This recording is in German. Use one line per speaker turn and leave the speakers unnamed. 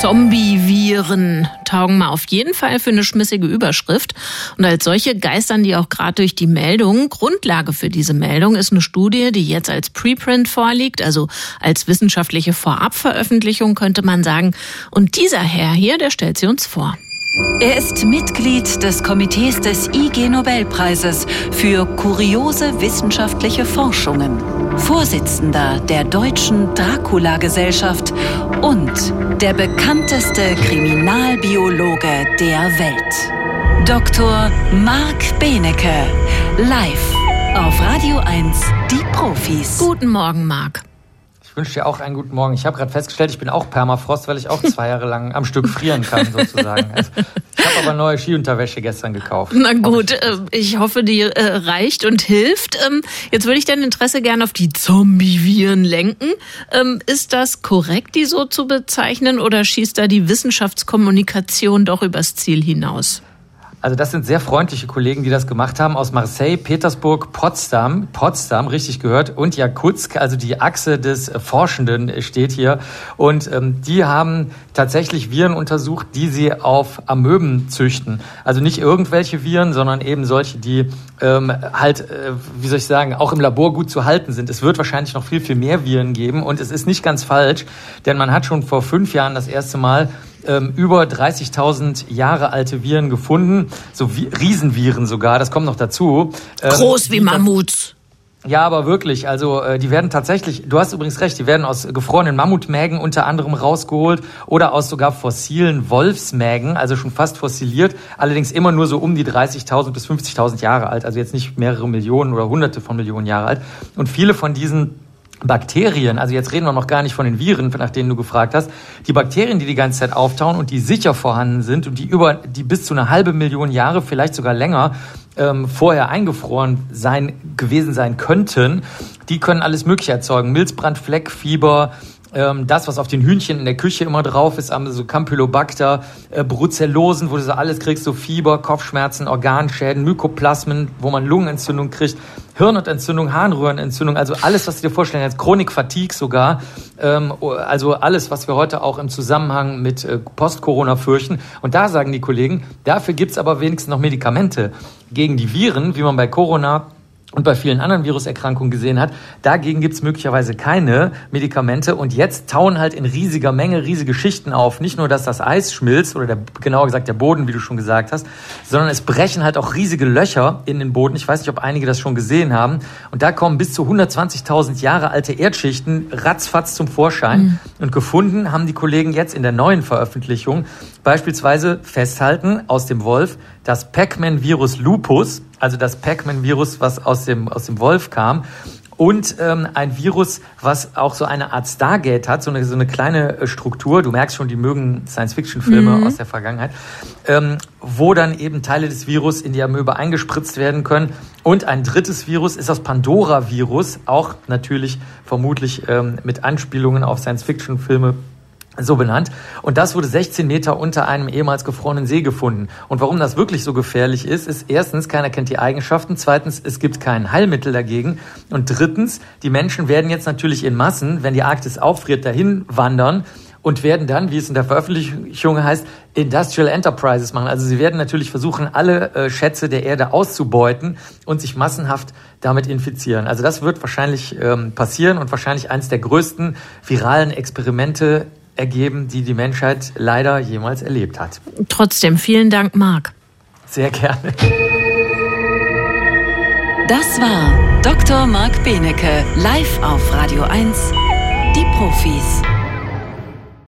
Zombie-Viren taugen mal auf jeden Fall für eine schmissige Überschrift. Und als solche geistern die auch gerade durch die Meldung. Grundlage für diese Meldung ist eine Studie, die jetzt als Preprint vorliegt, also als wissenschaftliche Vorabveröffentlichung könnte man sagen. Und dieser Herr hier, der stellt sie uns vor.
Er ist Mitglied des Komitees des IG Nobelpreises für kuriose wissenschaftliche Forschungen, Vorsitzender der Deutschen Dracula-Gesellschaft und der bekannteste Kriminalbiologe der Welt. Dr. Marc Benecke, live auf Radio 1, die Profis.
Guten Morgen, Marc.
Ich wünsche dir auch einen guten Morgen. Ich habe gerade festgestellt, ich bin auch Permafrost, weil ich auch zwei Jahre lang am Stück frieren kann, sozusagen. Also, aber neue Skiunterwäsche gestern gekauft.
Na gut, ich, äh, hoffe, die äh, reicht und hilft. Ähm, jetzt würde ich dein Interesse gerne auf die Zombie-Viren lenken. Ähm, ist das korrekt, die so zu bezeichnen, oder schießt da die Wissenschaftskommunikation doch übers Ziel hinaus?
Also das sind sehr freundliche Kollegen, die das gemacht haben aus Marseille, Petersburg, Potsdam, Potsdam, richtig gehört, und Jakutsk, also die Achse des Forschenden steht hier. Und ähm, die haben tatsächlich Viren untersucht, die sie auf Amöben züchten. Also nicht irgendwelche Viren, sondern eben solche, die ähm, halt, äh, wie soll ich sagen, auch im Labor gut zu halten sind. Es wird wahrscheinlich noch viel, viel mehr Viren geben. Und es ist nicht ganz falsch, denn man hat schon vor fünf Jahren das erste Mal ähm, über 30.000 Jahre alte Viren gefunden, so wie Riesenviren sogar, das kommt noch dazu.
Ähm, Groß wie Mammuts.
Ja, aber wirklich. Also äh, die werden tatsächlich, du hast übrigens recht, die werden aus gefrorenen Mammutmägen unter anderem rausgeholt oder aus sogar fossilen Wolfsmägen, also schon fast fossiliert, allerdings immer nur so um die 30.000 bis 50.000 Jahre alt, also jetzt nicht mehrere Millionen oder hunderte von Millionen Jahre alt. Und viele von diesen Bakterien, also jetzt reden wir noch gar nicht von den Viren, nach denen du gefragt hast, die Bakterien, die die ganze Zeit auftauchen und die sicher vorhanden sind und die über, die bis zu eine halbe Million Jahre, vielleicht sogar länger, ähm, vorher eingefroren sein, gewesen sein könnten, die können alles Mögliche erzeugen. Milzbrand, Fleck, Fieber, ähm, das, was auf den Hühnchen in der Küche immer drauf ist, so Campylobacter, äh, Brucellosen, wo du so alles kriegst, so Fieber, Kopfschmerzen, Organschäden, Mykoplasmen, wo man Lungenentzündung kriegt, Hirnentzündung, Harnröhrenentzündung, also alles, was du dir vorstellen kannst, Chronik Fatigue sogar, ähm, also alles, was wir heute auch im Zusammenhang mit äh, Post-Corona fürchten. Und da sagen die Kollegen, dafür gibt's aber wenigstens noch Medikamente gegen die Viren, wie man bei Corona und bei vielen anderen Viruserkrankungen gesehen hat. Dagegen gibt's möglicherweise keine Medikamente und jetzt tauen halt in riesiger Menge riesige Schichten auf. Nicht nur, dass das Eis schmilzt oder der, genauer gesagt der Boden, wie du schon gesagt hast, sondern es brechen halt auch riesige Löcher in den Boden. Ich weiß nicht, ob einige das schon gesehen haben. Und da kommen bis zu 120.000 Jahre alte Erdschichten ratzfatz zum Vorschein. Mhm. Und gefunden haben die Kollegen jetzt in der neuen Veröffentlichung beispielsweise festhalten aus dem Wolf das Pac-Man-Virus Lupus, also das Pac-Man-Virus, was aus dem, aus dem Wolf kam. Und ähm, ein Virus, was auch so eine Art Stargate hat, so eine, so eine kleine äh, Struktur. Du merkst schon, die mögen Science-Fiction-Filme mhm. aus der Vergangenheit, ähm, wo dann eben Teile des Virus in die Amöbe eingespritzt werden können. Und ein drittes Virus ist das Pandora-Virus, auch natürlich vermutlich ähm, mit Anspielungen auf Science-Fiction-Filme so benannt. Und das wurde 16 Meter unter einem ehemals gefrorenen See gefunden. Und warum das wirklich so gefährlich ist, ist erstens, keiner kennt die Eigenschaften. Zweitens, es gibt kein Heilmittel dagegen. Und drittens, die Menschen werden jetzt natürlich in Massen, wenn die Arktis auffriert, dahin wandern und werden dann, wie es in der Veröffentlichung heißt, Industrial Enterprises machen. Also sie werden natürlich versuchen, alle äh, Schätze der Erde auszubeuten und sich massenhaft damit infizieren. Also das wird wahrscheinlich ähm, passieren und wahrscheinlich eines der größten viralen Experimente ergeben, die die Menschheit leider jemals erlebt hat.
Trotzdem, vielen Dank, Marc.
Sehr gerne.
Das war Dr. Marc Benecke, live auf Radio 1, die Profis.